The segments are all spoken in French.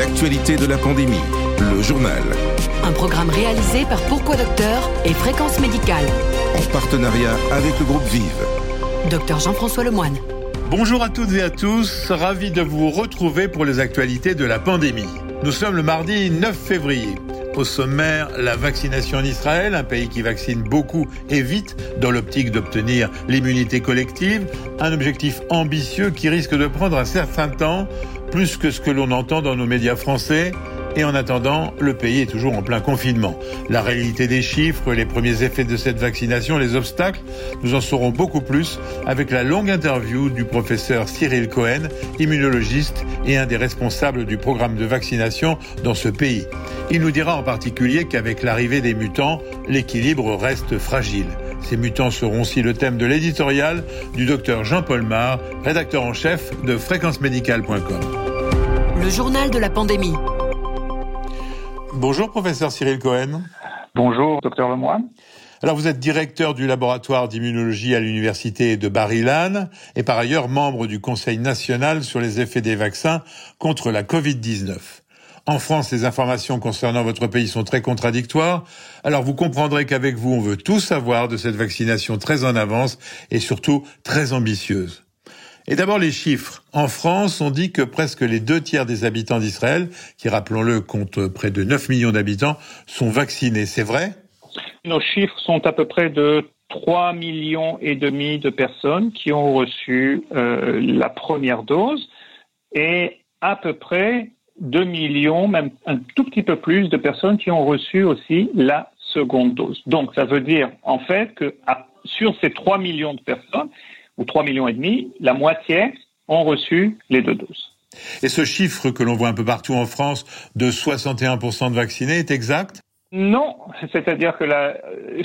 l'actualité de la pandémie, le journal. Un programme réalisé par Pourquoi Docteur et Fréquence Médicale. En partenariat avec le groupe Vive. Docteur Jean-François Lemoine. Bonjour à toutes et à tous, ravi de vous retrouver pour les actualités de la pandémie. Nous sommes le mardi 9 février. Au sommaire, la vaccination en Israël, un pays qui vaccine beaucoup et vite dans l'optique d'obtenir l'immunité collective, un objectif ambitieux qui risque de prendre un certain temps, plus que ce que l'on entend dans nos médias français. Et en attendant, le pays est toujours en plein confinement. La réalité des chiffres, les premiers effets de cette vaccination, les obstacles, nous en saurons beaucoup plus avec la longue interview du professeur Cyril Cohen, immunologiste et un des responsables du programme de vaccination dans ce pays. Il nous dira en particulier qu'avec l'arrivée des mutants, l'équilibre reste fragile. Ces mutants seront aussi le thème de l'éditorial du docteur Jean-Paul Mar, rédacteur en chef de fréquencemédicale.com. Le journal de la pandémie. Bonjour professeur Cyril Cohen. Bonjour docteur Lemoine. Alors vous êtes directeur du laboratoire d'immunologie à l'université de Bar-Ilan et par ailleurs membre du Conseil national sur les effets des vaccins contre la Covid-19. En France, les informations concernant votre pays sont très contradictoires. Alors vous comprendrez qu'avec vous, on veut tout savoir de cette vaccination très en avance et surtout très ambitieuse. Et d'abord les chiffres. En France, on dit que presque les deux tiers des habitants d'Israël, qui rappelons-le comptent près de 9 millions d'habitants, sont vaccinés. C'est vrai? Nos chiffres sont à peu près de 3 millions et demi de personnes qui ont reçu euh, la première dose et à peu près 2 millions, même un tout petit peu plus de personnes qui ont reçu aussi la seconde dose. Donc ça veut dire en fait que sur ces 3 millions de personnes, ou 3 millions et demi, la moitié ont reçu les deux doses. Et ce chiffre que l'on voit un peu partout en France de 61% de vaccinés est exact? Non, c'est-à-dire que là,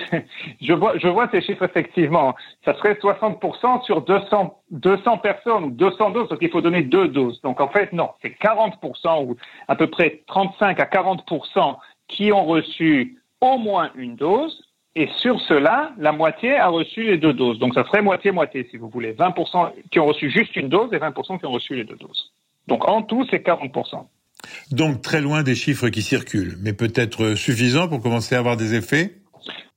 je vois, je vois ces chiffres effectivement. Ça serait 60% sur 200, 200 personnes ou 200 doses, parce qu'il faut donner deux doses. Donc en fait, non, c'est 40% ou à peu près 35 à 40% qui ont reçu au moins une dose et sur cela, la moitié a reçu les deux doses. Donc ça serait moitié-moitié, si vous voulez. 20% qui ont reçu juste une dose et 20% qui ont reçu les deux doses. Donc en tout, c'est 40%. Donc très loin des chiffres qui circulent, mais peut-être suffisant pour commencer à avoir des effets?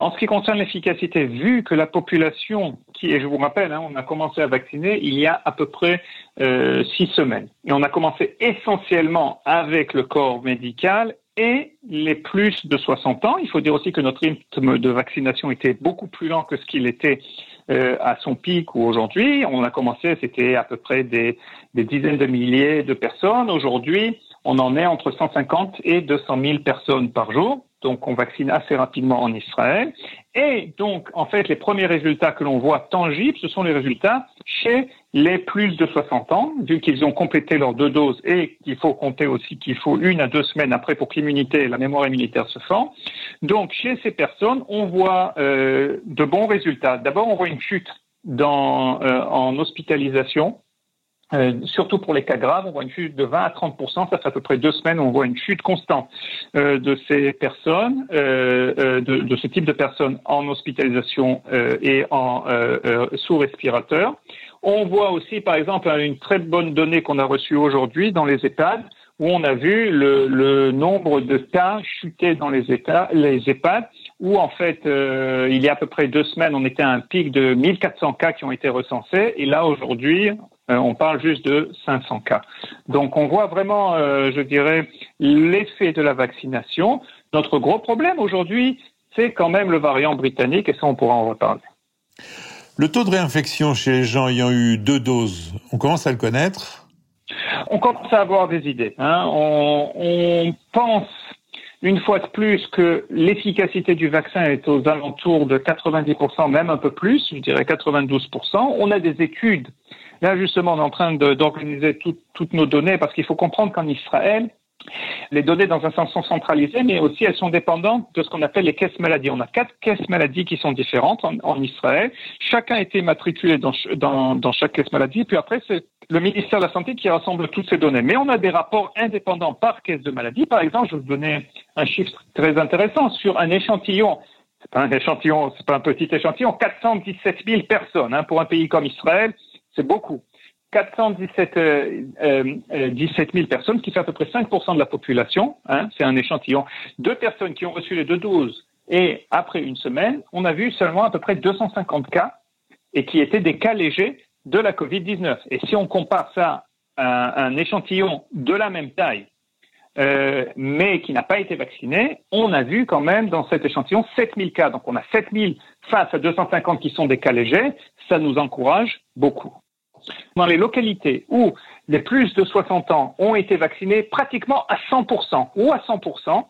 En ce qui concerne l'efficacité, vu que la population, qui, et je vous rappelle, hein, on a commencé à vacciner il y a à peu près euh, six semaines, et on a commencé essentiellement avec le corps médical et les plus de 60 ans. Il faut dire aussi que notre rythme de vaccination était beaucoup plus lent que ce qu'il était euh, à son pic ou aujourd'hui. On a commencé, c'était à peu près des, des, dizaines de milliers de personnes. Aujourd'hui, on en est entre 150 et 200 000 personnes par jour donc on vaccine assez rapidement en Israël. Et donc, en fait, les premiers résultats que l'on voit tangibles, ce sont les résultats chez les plus de 60 ans, vu qu'ils ont complété leurs deux doses et qu'il faut compter aussi qu'il faut une à deux semaines après pour que l'immunité, la mémoire immunitaire se forme. Donc, chez ces personnes, on voit euh, de bons résultats. D'abord, on voit une chute dans, euh, en hospitalisation euh, surtout pour les cas graves, on voit une chute de 20 à 30 Ça fait à peu près deux semaines, on voit une chute constante euh, de ces personnes, euh, euh de, de, ce type de personnes en hospitalisation euh, et en sous respirateur. On voit aussi, par exemple, une très bonne donnée qu'on a reçue aujourd'hui dans les EHPAD, où on a vu le, le nombre de cas chuter dans les, états, les EHPAD, où en fait, il y a à peu près deux semaines, on était à un pic de 1400 cas qui ont été recensés, et là aujourd'hui, euh, on parle juste de 500 cas. Donc on voit vraiment, euh, je dirais, l'effet de la vaccination. Notre gros problème aujourd'hui, c'est quand même le variant britannique, et ça on pourra en reparler. Le taux de réinfection chez les gens ayant eu deux doses, on commence à le connaître? On commence à avoir des idées. Hein. On, on pense une fois de plus que l'efficacité du vaccin est aux alentours de 90%, même un peu plus, je dirais 92%. On a des études Là, justement, on est en train d'organiser toutes nos données parce qu'il faut comprendre qu'en Israël, les données, dans un sens, sont centralisées, mais aussi elles sont dépendantes de ce qu'on appelle les caisses maladies. On a quatre caisses maladies qui sont différentes en, Israël. Chacun a été matriculé dans, dans, dans chaque caisse maladie. Puis après, c'est le ministère de la Santé qui rassemble toutes ces données. Mais on a des rapports indépendants par caisse de maladie. Par exemple, je vais vous donner un chiffre très intéressant sur un échantillon. C'est pas un échantillon, c'est pas un petit échantillon. 417 000 personnes hein, pour un pays comme Israël c'est beaucoup. 417 euh, euh, 17 000 personnes, qui fait à peu près 5% de la population. Hein, c'est un échantillon. Deux personnes qui ont reçu les deux doses et après une semaine, on a vu seulement à peu près 250 cas et qui étaient des cas légers de la Covid-19. Et si on compare ça à un échantillon de la même taille, euh, mais qui n'a pas été vacciné, on a vu quand même dans cet échantillon 7000 cas. Donc on a 7000 face à 250 qui sont des cas légers. Ça nous encourage beaucoup. Dans les localités où les plus de 60 ans ont été vaccinés pratiquement à 100% ou à 100%,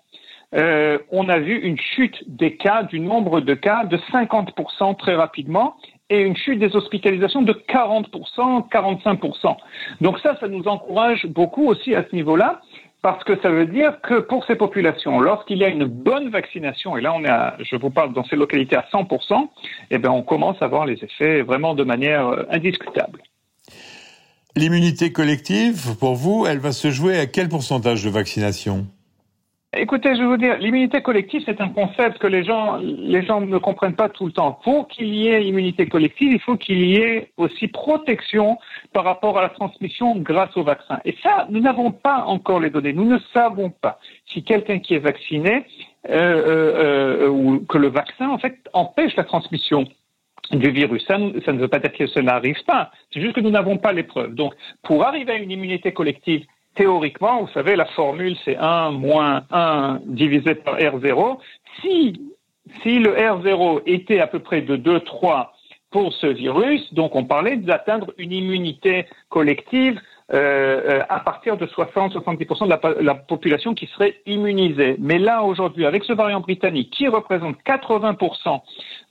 euh, on a vu une chute des cas, du nombre de cas de 50% très rapidement et une chute des hospitalisations de 40%, 45%. Donc ça, ça nous encourage beaucoup aussi à ce niveau-là, parce que ça veut dire que pour ces populations, lorsqu'il y a une bonne vaccination, et là on est je vous parle dans ces localités à 100%, eh bien on commence à voir les effets vraiment de manière euh, indiscutable. L'immunité collective, pour vous, elle va se jouer à quel pourcentage de vaccination? Écoutez, je vais vous dire, l'immunité collective, c'est un concept que les gens, les gens ne comprennent pas tout le temps. Pour qu'il y ait immunité collective, il faut qu'il y ait aussi protection par rapport à la transmission grâce au vaccin. Et ça, nous n'avons pas encore les données. Nous ne savons pas si quelqu'un qui est vacciné euh, euh, euh ou que le vaccin, en fait, empêche la transmission du virus. Ça, ça ne veut pas dire que cela n'arrive pas. C'est juste que nous n'avons pas les preuves. Donc, pour arriver à une immunité collective théoriquement, vous savez, la formule, c'est 1 moins 1 divisé par R0. Si, si le R0 était à peu près de 2, 3 pour ce virus, donc on parlait d'atteindre une immunité collective euh, euh, à partir de 60-70% de la, la, population qui serait immunisée. Mais là, aujourd'hui, avec ce variant britannique qui représente 80%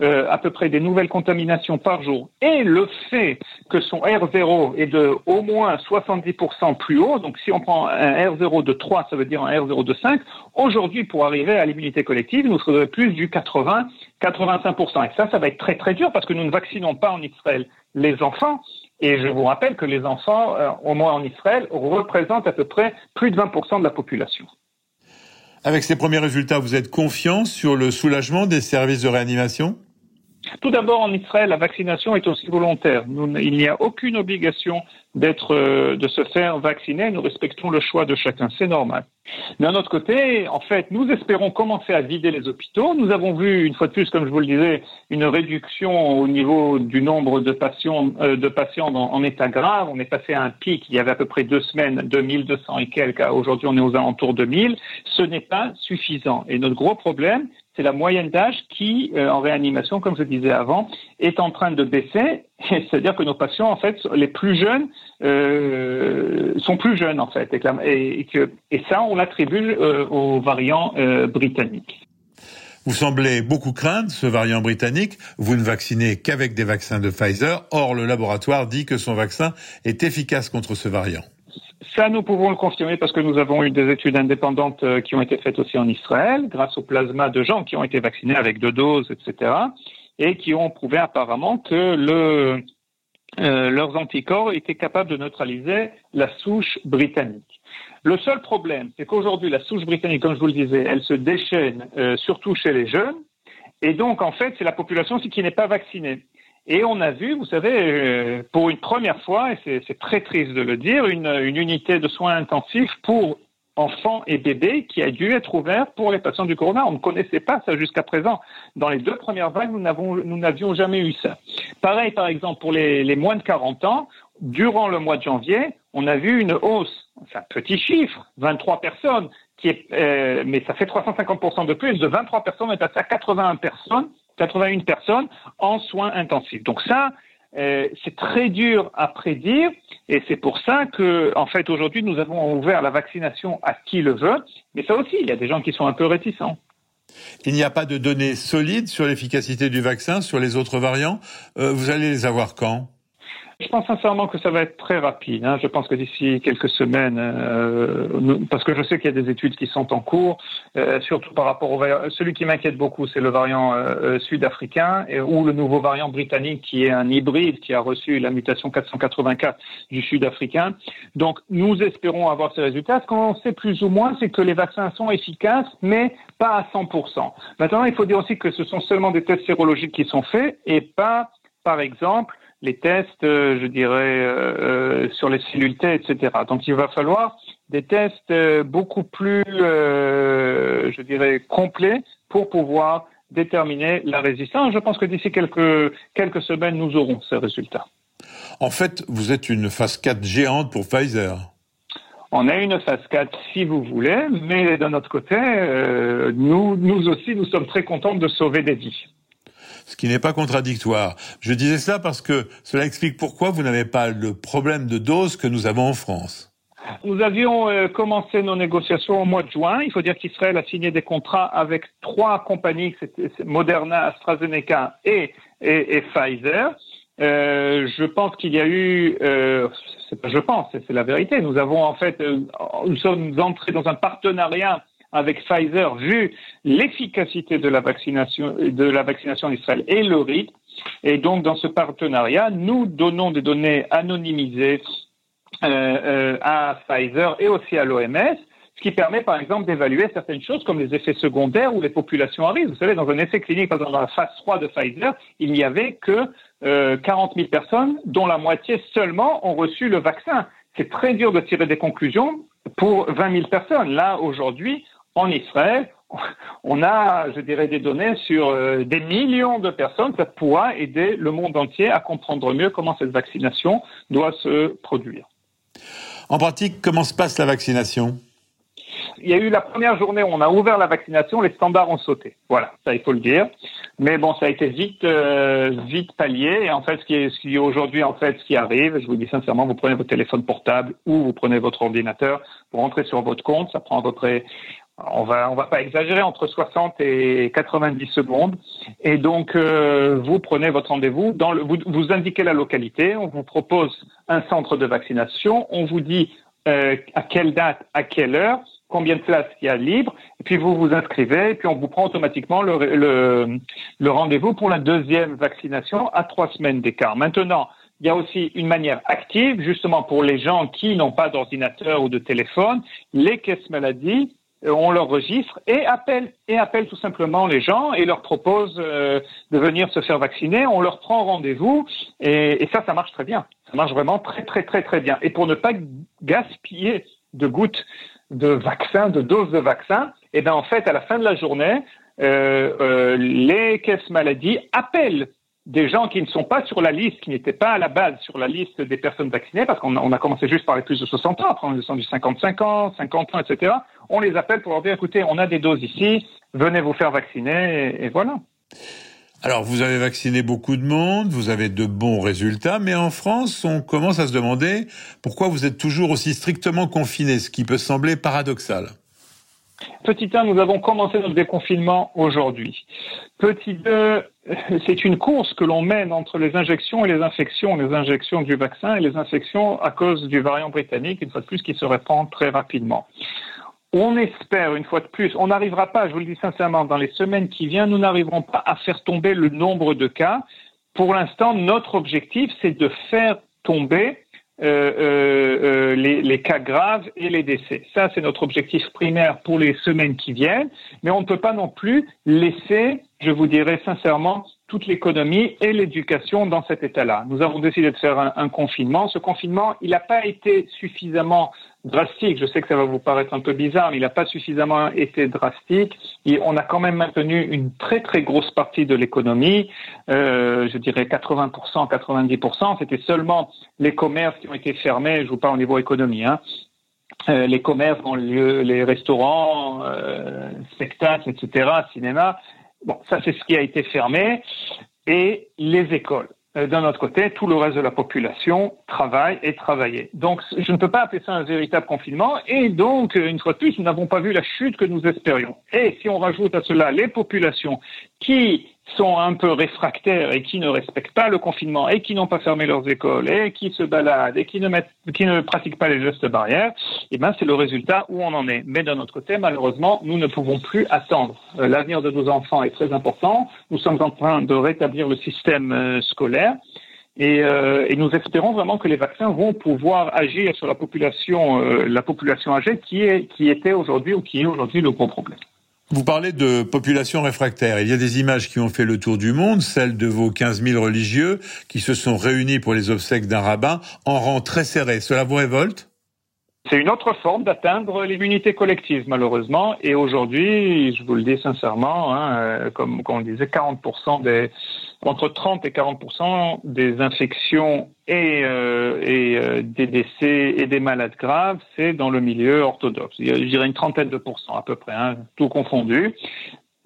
euh, à peu près des nouvelles contaminations par jour, et le fait que son R0 est de au moins 70% plus haut, donc si on prend un R0 de 3, ça veut dire un R0 de 5, aujourd'hui, pour arriver à l'immunité collective, nous serions plus du 80 85%. Et ça, ça va être très très dur parce que nous ne vaccinons pas en Israël les enfants. Et je vous rappelle que les enfants, euh, au moins en Israël, représentent à peu près plus de 20% de la population. Avec ces premiers résultats, vous êtes confiant sur le soulagement des services de réanimation? Tout d'abord, en Israël, la vaccination est aussi volontaire. il n'y a aucune obligation d'être, euh, de se faire vacciner. Nous respectons le choix de chacun. C'est normal. D'un autre côté, en fait, nous espérons commencer à vider les hôpitaux. Nous avons vu, une fois de plus, comme je vous le disais, une réduction au niveau du nombre de patients, euh, de patients en état grave. On est passé à un pic il y avait à peu près deux semaines, 2200 et quelques. Aujourd'hui, on est aux alentours de 1000. Ce n'est pas suffisant. Et notre gros problème, c'est la moyenne d'âge qui, euh, en réanimation, comme je disais avant, est en train de baisser. C'est-à-dire que nos patients, en fait, les plus jeunes, euh, sont plus jeunes, en fait. Et, ça, on l'attribue euh, aux variants britanniques. Vous semblez beaucoup craindre ce variant britannique. Vous ne vaccinez qu'avec des vaccins de Pfizer. Or, le laboratoire dit que son vaccin est efficace contre ce variant. Ça, nous pouvons le confirmer parce que nous avons eu des études indépendantes euh, qui ont été faites aussi en Israël, grâce au plasma de gens qui ont été vaccinés avec deux doses, etc., et qui ont prouvé apparemment que le, euh, leurs anticorps étaient capables de neutraliser la souche britannique. Le seul problème, c'est qu'aujourd'hui, la souche britannique, comme je vous le disais, elle se déchaîne euh, surtout chez les jeunes, et donc, en fait, c'est la population qui n'est pas vaccinée. Et on a vu, vous savez, euh, pour une première fois, et c'est très triste de le dire, une, unité de soins intensifs pour enfants et bébés qui a dû être ouverte pour les patients du corona. On ne connaissait pas ça jusqu'à présent. Dans les deux premières vagues, nous n'avions jamais eu ça. Pareil, par exemple, pour les, les, moins de 40 ans, durant le mois de janvier, on a vu une hausse, c'est un petit chiffre, 23 personnes, qui est, euh, mais ça fait 350% de plus, de 23 personnes, on est passé à 81 personnes 81 personnes en soins intensifs. Donc ça, euh, c'est très dur à prédire et c'est pour ça que, en fait, aujourd'hui, nous avons ouvert la vaccination à qui le veut. Mais ça aussi, il y a des gens qui sont un peu réticents. Il n'y a pas de données solides sur l'efficacité du vaccin sur les autres variants. Euh, vous allez les avoir quand? Je pense sincèrement que ça va être très rapide. Hein. Je pense que d'ici quelques semaines, euh, parce que je sais qu'il y a des études qui sont en cours, euh, surtout par rapport au variant. Celui qui m'inquiète beaucoup, c'est le variant euh, sud-africain ou le nouveau variant britannique qui est un hybride qui a reçu la mutation 484 du sud-africain. Donc, nous espérons avoir ces résultats. Ce qu'on sait plus ou moins, c'est que les vaccins sont efficaces, mais pas à 100%. Maintenant, il faut dire aussi que ce sont seulement des tests sérologiques qui sont faits et pas, par exemple, les tests, je dirais, sur les cellules T, etc. Donc il va falloir des tests beaucoup plus, je dirais, complets pour pouvoir déterminer la résistance. Je pense que d'ici quelques, quelques semaines, nous aurons ces résultats. En fait, vous êtes une phase 4 géante pour Pfizer. On a une phase 4 si vous voulez, mais d'un autre côté, euh, nous, nous aussi, nous sommes très contents de sauver des vies. Ce qui n'est pas contradictoire. Je disais cela parce que cela explique pourquoi vous n'avez pas le problème de dose que nous avons en France. Nous avions euh, commencé nos négociations au mois de juin. Il faut dire qu'Israël a signé des contrats avec trois compagnies, Moderna, AstraZeneca et, et, Pfizer. Euh, je pense qu'il y a eu, euh, je pense, c'est la vérité. Nous avons en fait, nous sommes entrés dans un partenariat avec Pfizer vu l'efficacité de la vaccination de la vaccination en Israël et le rythme. Et donc dans ce partenariat, nous donnons des données anonymisées euh, à Pfizer et aussi à l'OMS ce qui permet par exemple d'évaluer certaines choses comme les effets secondaires ou les populations à risque. Vous savez, dans un essai clinique, par exemple dans la phase 3 de Pfizer, il n'y avait que euh, 40 000 personnes, dont la moitié seulement ont reçu le vaccin. C'est très dur de tirer des conclusions pour 20 000 personnes. Là, aujourd'hui, en Israël, on a, je dirais, des données sur euh, des millions de personnes. Ça pourra aider le monde entier à comprendre mieux comment cette vaccination doit se produire. En pratique, comment se passe la vaccination? Il y a eu la première journée où on a ouvert la vaccination, les standards ont sauté. Voilà, ça il faut le dire. Mais bon, ça a été vite, euh, vite pallié. Et en fait, ce qui est, ce aujourd'hui, en fait, ce qui arrive, je vous dis sincèrement, vous prenez votre téléphone portable ou vous prenez votre ordinateur, pour rentrer sur votre compte, ça prend à peu près on va on va pas exagérer entre 60 et 90 secondes et donc euh, vous prenez votre rendez-vous dans le, vous, vous indiquez la localité on vous propose un centre de vaccination on vous dit euh, à quelle date à quelle heure combien de places il y a libre, et puis vous vous inscrivez, et puis on vous prend automatiquement le, le, le rendez-vous pour la deuxième vaccination à trois semaines d'écart. Maintenant, il y a aussi une manière active, justement pour les gens qui n'ont pas d'ordinateur ou de téléphone, les caisses maladies, on leur registre et appelle et appelle tout simplement les gens et leur propose euh, de venir se faire vacciner. On leur prend rendez-vous et, et ça, ça marche très bien. Ça marche vraiment très très très très bien. Et pour ne pas gaspiller de gouttes de vaccins, de doses de vaccins, et bien en fait, à la fin de la journée, euh, euh, les caisses maladies appellent des gens qui ne sont pas sur la liste, qui n'étaient pas à la base sur la liste des personnes vaccinées, parce qu'on a, on commencé juste par les plus de 60 ans, après on est descendu 55 ans, 50 ans, etc. On les appelle pour leur dire, écoutez, on a des doses ici, venez vous faire vacciner, et, et voilà. Alors, vous avez vacciné beaucoup de monde, vous avez de bons résultats, mais en France, on commence à se demander pourquoi vous êtes toujours aussi strictement confiné, ce qui peut sembler paradoxal. Petit 1, nous avons commencé notre déconfinement aujourd'hui. Petit 2, c'est une course que l'on mène entre les injections et les infections, les injections du vaccin et les infections à cause du variant britannique, une fois de plus, qui se répand très rapidement. On espère, une fois de plus, on n'arrivera pas, je vous le dis sincèrement, dans les semaines qui viennent, nous n'arriverons pas à faire tomber le nombre de cas. Pour l'instant, notre objectif, c'est de faire tomber euh, euh, euh, les, les, cas graves et les décès. Ça, c'est notre objectif primaire pour les semaines qui viennent, mais on ne peut pas non plus laisser, je vous dirais sincèrement, toute l'économie et l'éducation dans cet état-là. Nous avons décidé de faire un, un confinement. Ce confinement, il n'a pas été suffisamment drastique. Je sais que ça va vous paraître un peu bizarre, mais il n'a pas suffisamment été drastique. Et on a quand même maintenu une très très grosse partie de l'économie, euh, je dirais 80%, 90%. C'était seulement les commerces qui ont été fermés, je vous parle au niveau économie, hein. Euh, les commerces lieu, les restaurants, euh, spectacles, etc., cinéma. Bon, ça c'est ce qui a été fermé. Et les écoles. Euh, d'un autre côté, tout le reste de la population travaille et travaillait. Donc, je ne peux pas appeler ça un véritable confinement. Et donc, euh, une fois de plus, nous n'avons pas vu la chute que nous espérions. Et si on rajoute à cela les populations qui sont un peu réfractaires et qui ne respectent pas le confinement et qui n'ont pas fermé leurs écoles et qui se baladent et qui ne, mettent, qui ne pratiquent pas les gestes barrières, eh ben c'est le résultat où on en est. Mais d'un autre côté, malheureusement, nous ne pouvons plus attendre. Euh, l'avenir de nos enfants est très important. Nous sommes en train de rétablir le système euh, scolaire. Et, euh, et, nous espérons vraiment que les vaccins vont pouvoir agir sur la population, euh, la population âgée qui, est, qui était aujourd'hui ou qui est aujourd'hui le gros problème. Vous parlez de population réfractaire. Il y a des images qui ont fait le tour du monde, celles de vos 15 000 religieux qui se sont réunis pour les obsèques d'un rabbin en rang très serré. Cela vous révolte? C'est une autre forme d'atteindre l'immunité collective, malheureusement. Et aujourd'hui, je vous le dis sincèrement, hein, euh, comme, comme, on disait, 40% des, entre 30 et 40% des infections et, euh, et euh, des décès et des malades graves, c'est dans le milieu orthodoxe. Je dirais une trentaine de pourcents à peu près, hein, tout confondu.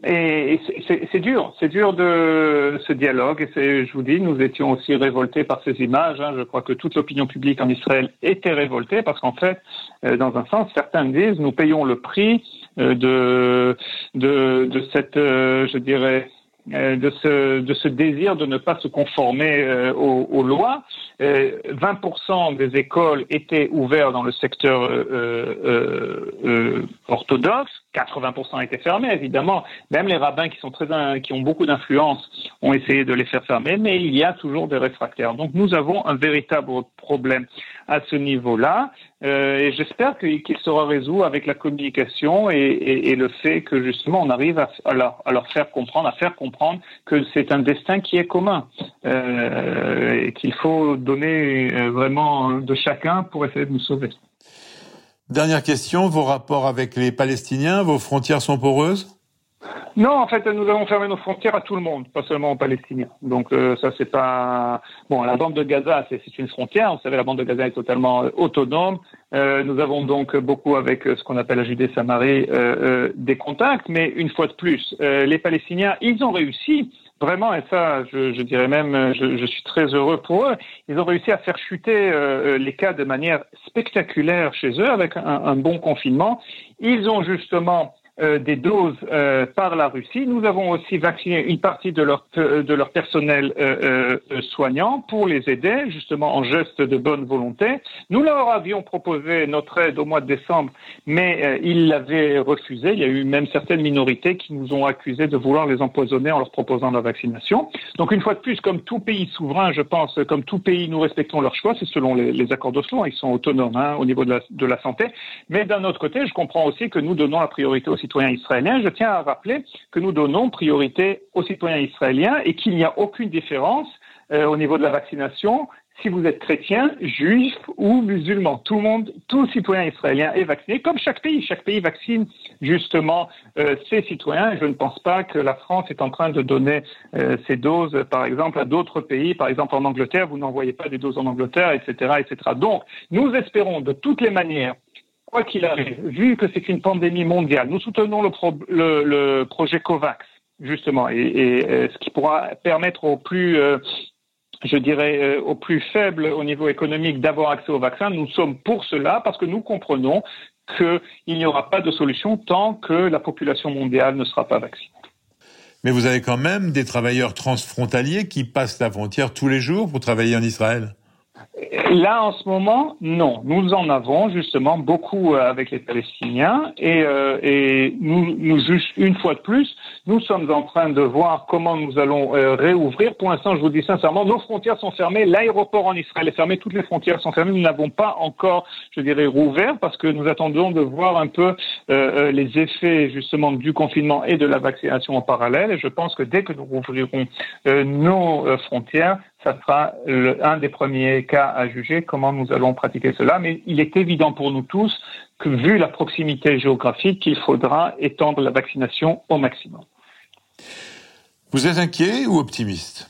Et c'est dur, c'est dur de ce dialogue. Et je vous dis, nous étions aussi révoltés par ces images. Hein. Je crois que toute l'opinion publique en Israël était révoltée parce qu'en fait, euh, dans un sens, certains disent, nous payons le prix euh, de, de, de cette, euh, je dirais, de ce, de ce désir de ne pas se conformer aux, aux, lois. 20% des écoles étaient ouvertes dans le secteur orthodoxe. 80% étaient fermés, évidemment. Même les rabbins qui sont très, qui ont beaucoup d'influence ont essayé de les faire fermer, mais il y a toujours des réfractaires. Donc nous avons un véritable problème à ce niveau-là, euh, et j'espère qu'il sera résolu avec la communication et, le fait que justement on arrive à, à, leur, à, leur, faire comprendre, à faire comprendre que c'est un destin qui est commun euh, et qu'il faut donner euh, vraiment de chacun pour essayer de nous sauver. Dernière question, vos rapports avec les Palestiniens, vos frontières sont poreuses? Non, en fait, nous avons fermé nos frontières à tout le monde, pas seulement aux Palestiniens. Donc euh, ça, c'est pas bon. La bande de Gaza, c'est une frontière. Vous savez, la bande de Gaza est totalement euh, autonome. Euh, nous avons donc beaucoup avec ce qu'on appelle la Judée-Samarie des contacts, mais une fois de plus, les Palestiniens, ils ont réussi Vraiment, et ça, je, dirais même, je, suis très heureux pour eux. Ils ont réussi à faire chuter euh, les cas de manière spectaculaire chez eux avec un bon confinement. Ils ont justement euh, des doses euh, par la Russie. Nous avons aussi vacciné une partie de leur, euh, de leur personnel soignant pour les aider, justement en geste de bonne volonté. Nous leur avions proposé notre aide au mois de décembre, mais ils l'avaient refusé. Il y a eu même certaines minorités qui nous ont accusés de vouloir les empoisonner en leur proposant la vaccination. Donc une fois de plus, comme tout pays souverain, je pense, comme tout pays, nous respectons leur choix. C'est selon les, les accords d'Oslo, ils sont autonomes hein, au niveau de la, de la santé. Mais d'un autre côté, je comprends aussi que nous donnons la priorité aux citoyens je tiens à rappeler que nous donnons priorité aux citoyens israéliens et qu'il n'y a aucune différence euh, au niveau de la vaccination si vous êtes chrétien, juif ou musulman. Tout le monde, tout citoyen israélien est vacciné, comme chaque pays. Chaque pays vaccine justement euh, ses citoyens. je ne pense pas que la France est en train de donner euh, ses doses, par exemple, à d'autres pays. Par exemple, en Angleterre, vous n'envoyez pas des doses en Angleterre, etc., etc. Donc, nous espérons de toutes les manières quoi qu'il arrive, vu que c'est une pandémie mondiale, nous soutenons le, projet COVAX, justement, et, ce qui pourra permettre aux plus, euh, je dirais, euh, aux plus faibles au niveau économique d'avoir accès au vaccin. Nous sommes pour cela parce que nous comprenons qu'il n'y aura pas de solution tant que la population mondiale ne sera pas vaccinée. Mais vous avez quand même des travailleurs transfrontaliers qui passent la frontière tous les jours pour travailler en Israël. Là, en ce moment, non. Nous en avons justement beaucoup euh, avec les Palestiniens et, euh, nous, juste une fois de plus, nous sommes en train de voir comment nous allons euh, réouvrir. Pour l'instant, je vous dis sincèrement, nos frontières sont fermées, l'aéroport en Israël est fermé, toutes les frontières sont fermées. Nous n'avons pas encore, je dirais, rouvert parce que nous attendons de voir un peu les effets justement du confinement et de la vaccination en parallèle. Et je pense que dès que nous rouvrirons nos frontières, ça sera le, un des premiers cas à juger comment nous allons pratiquer cela. Mais il est évident pour nous tous que, vu la proximité géographique, qu'il faudra étendre la vaccination au maximum. Vous êtes inquiet ou optimiste?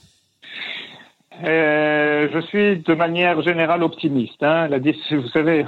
Euh, je suis de manière générale optimiste. Hein. La, vous savez,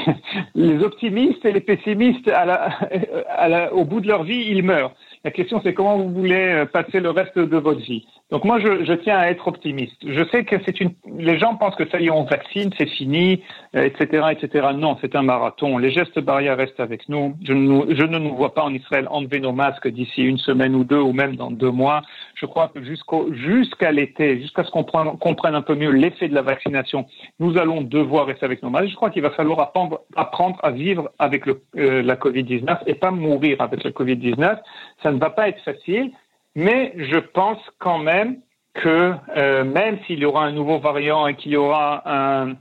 les optimistes et les pessimistes, à la, à la, au bout de leur vie, ils meurent. La question, c'est comment vous voulez passer le reste de votre vie. Donc moi, je, je, tiens à être optimiste. Je sais que c'est une. Les gens pensent que ça y est, on vaccine, c'est fini, etc., euh, etc. Non, c'est un marathon. Les gestes barrières restent avec nous. Je ne, je ne nous vois pas en Israël enlever nos masques d'ici une semaine ou deux, ou même dans deux mois. Je crois que jusqu'au jusqu'à l'été, jusqu'à ce qu'on comprenne un peu mieux l'effet de la vaccination, nous allons devoir rester avec nos masques. Je crois qu'il va falloir apprendre, apprendre à vivre avec le, euh, la Covid-19 et pas mourir avec la Covid-19. Ça ne va pas être facile. Mais je pense quand même que euh, même s'il y aura un nouveau variant et qu'il y aura un,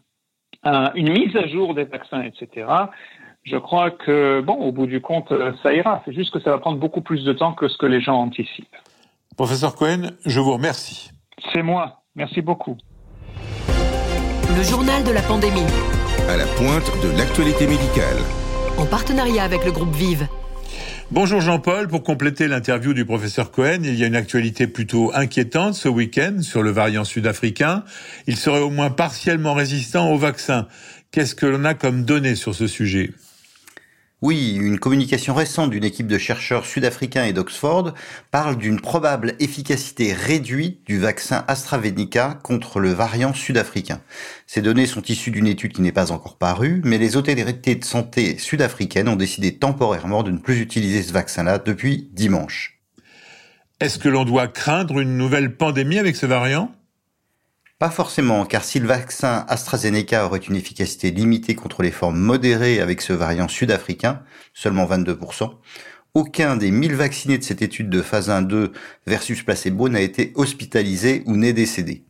un, une mise à jour des vaccins, etc., je crois que, bon, au bout du compte, ça ira. C'est juste que ça va prendre beaucoup plus de temps que ce que les gens anticipent. Professeur Cohen, je vous remercie. C'est moi. Merci beaucoup. Le journal de la pandémie. À la pointe de l'actualité médicale. En partenariat avec le groupe Vive. Bonjour Jean-Paul, pour compléter l'interview du professeur Cohen, il y a une actualité plutôt inquiétante ce week-end sur le variant sud-africain. Il serait au moins partiellement résistant au vaccin. Qu'est-ce que l'on a comme données sur ce sujet? Oui, une communication récente d'une équipe de chercheurs sud-africains et d'Oxford parle d'une probable efficacité réduite du vaccin AstraZeneca contre le variant sud-africain. Ces données sont issues d'une étude qui n'est pas encore parue, mais les autorités de santé sud-africaines ont décidé temporairement de ne plus utiliser ce vaccin-là depuis dimanche. Est-ce que l'on doit craindre une nouvelle pandémie avec ce variant? Pas forcément, car si le vaccin AstraZeneca aurait une efficacité limitée contre les formes modérées avec ce variant sud-africain, seulement 22%, aucun des 1000 vaccinés de cette étude de phase 1-2 versus placebo n'a été hospitalisé ou n'est décédé.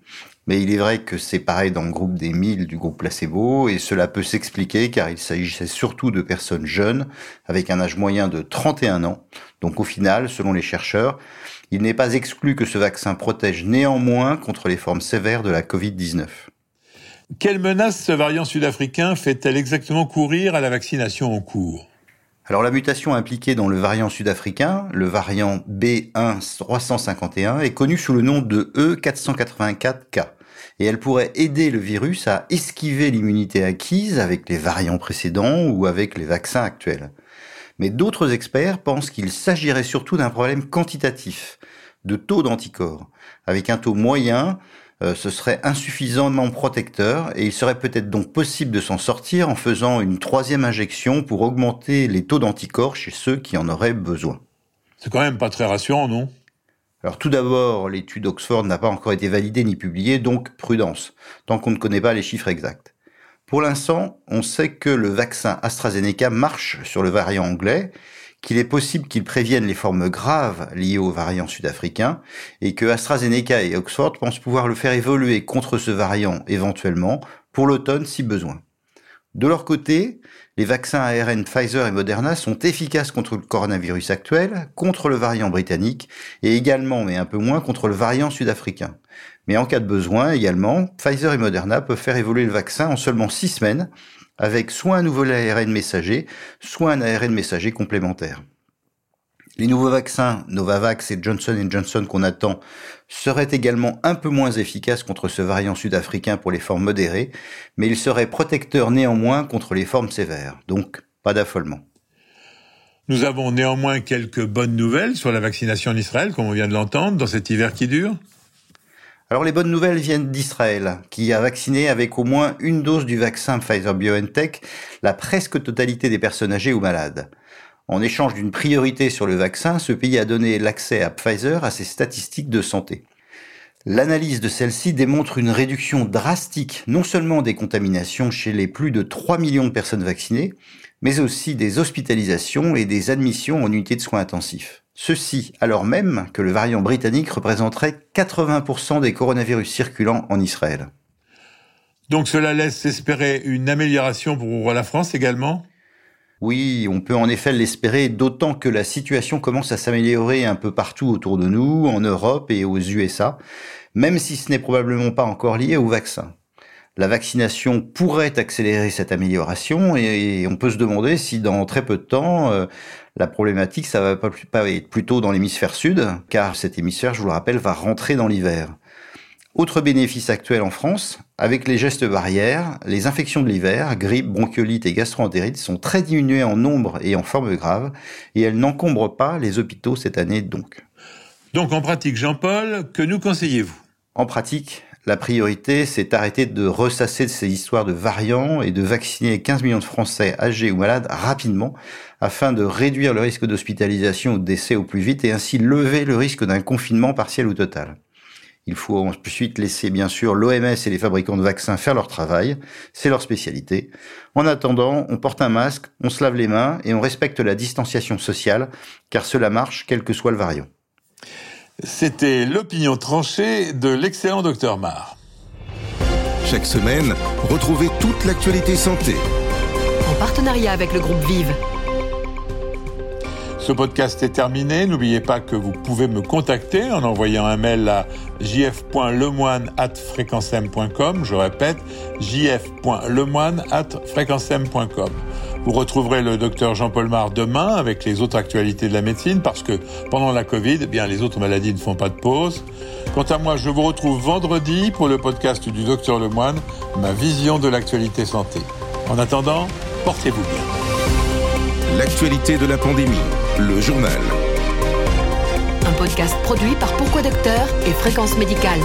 Mais il est vrai que c'est pareil dans le groupe des 1000 du groupe placebo, et cela peut s'expliquer car il s'agissait surtout de personnes jeunes, avec un âge moyen de 31 ans. Donc au final, selon les chercheurs, il n'est pas exclu que ce vaccin protège néanmoins contre les formes sévères de la Covid-19. Quelle menace ce variant sud-africain fait-elle exactement courir à la vaccination en cours? Alors la mutation impliquée dans le variant sud-africain, le variant B1351, est connue sous le nom de E484K et elle pourrait aider le virus à esquiver l'immunité acquise avec les variants précédents ou avec les vaccins actuels. Mais d'autres experts pensent qu'il s'agirait surtout d'un problème quantitatif, de taux d'anticorps. Avec un taux moyen, euh, ce serait insuffisamment protecteur et il serait peut-être donc possible de s'en sortir en faisant une troisième injection pour augmenter les taux d'anticorps chez ceux qui en auraient besoin. C'est quand même pas très rassurant, non? Alors tout d'abord, l'étude d'Oxford n'a pas encore été validée ni publiée, donc prudence, tant qu'on ne connaît pas les chiffres exacts. Pour l'instant, on sait que le vaccin AstraZeneca marche sur le variant anglais, qu'il est possible qu'il prévienne les formes graves liées au variant sud-africain, et que AstraZeneca et Oxford pensent pouvoir le faire évoluer contre ce variant éventuellement pour l'automne si besoin. De leur côté, les vaccins ARN Pfizer et Moderna sont efficaces contre le coronavirus actuel, contre le variant britannique et également, mais un peu moins, contre le variant sud-africain. Mais en cas de besoin également, Pfizer et Moderna peuvent faire évoluer le vaccin en seulement six semaines, avec soit un nouvel ARN messager, soit un ARN messager complémentaire. Les nouveaux vaccins Novavax et Johnson Johnson qu'on attend seraient également un peu moins efficaces contre ce variant sud-africain pour les formes modérées, mais ils seraient protecteurs néanmoins contre les formes sévères. Donc, pas d'affolement. Nous avons néanmoins quelques bonnes nouvelles sur la vaccination en Israël, comme on vient de l'entendre, dans cet hiver qui dure. Alors les bonnes nouvelles viennent d'Israël, qui a vacciné avec au moins une dose du vaccin Pfizer-BioNTech la presque totalité des personnes âgées ou malades. En échange d'une priorité sur le vaccin, ce pays a donné l'accès à Pfizer à ses statistiques de santé. L'analyse de celle-ci démontre une réduction drastique non seulement des contaminations chez les plus de 3 millions de personnes vaccinées, mais aussi des hospitalisations et des admissions en unité de soins intensifs. Ceci alors même que le variant britannique représenterait 80% des coronavirus circulants en Israël. Donc cela laisse espérer une amélioration pour la France également? Oui, on peut en effet l'espérer, d'autant que la situation commence à s'améliorer un peu partout autour de nous, en Europe et aux USA, même si ce n'est probablement pas encore lié au vaccin. La vaccination pourrait accélérer cette amélioration et on peut se demander si dans très peu de temps, euh, la problématique, ça va pas être plutôt dans l'hémisphère sud, car cet hémisphère, je vous le rappelle, va rentrer dans l'hiver. Autre bénéfice actuel en France, avec les gestes barrières, les infections de l'hiver, grippe, bronchiolite et gastroentérite sont très diminuées en nombre et en forme grave, et elles n'encombrent pas les hôpitaux cette année donc. Donc en pratique, Jean-Paul, que nous conseillez-vous? En pratique, la priorité, c'est d'arrêter de ressasser ces histoires de variants et de vacciner 15 millions de Français âgés ou malades rapidement afin de réduire le risque d'hospitalisation ou de décès au plus vite et ainsi lever le risque d'un confinement partiel ou total. Il faut ensuite laisser bien sûr l'OMS et les fabricants de vaccins faire leur travail, c'est leur spécialité. En attendant, on porte un masque, on se lave les mains et on respecte la distanciation sociale, car cela marche quel que soit le variant. C'était l'opinion tranchée de l'excellent docteur Marr. Chaque semaine, retrouvez toute l'actualité santé en partenariat avec le groupe Vive. Ce podcast est terminé. N'oubliez pas que vous pouvez me contacter en envoyant un mail à jf.lemoine.fréquencem.com. Je répète, jf.lemoine.fréquencem.com. Vous retrouverez le docteur Jean-Paul Mar demain avec les autres actualités de la médecine parce que pendant la Covid, eh bien, les autres maladies ne font pas de pause. Quant à moi, je vous retrouve vendredi pour le podcast du docteur Lemoine, ma vision de l'actualité santé. En attendant, portez-vous bien. L'actualité de la pandémie, le journal. Un podcast produit par Pourquoi Docteur et Fréquence Médicale.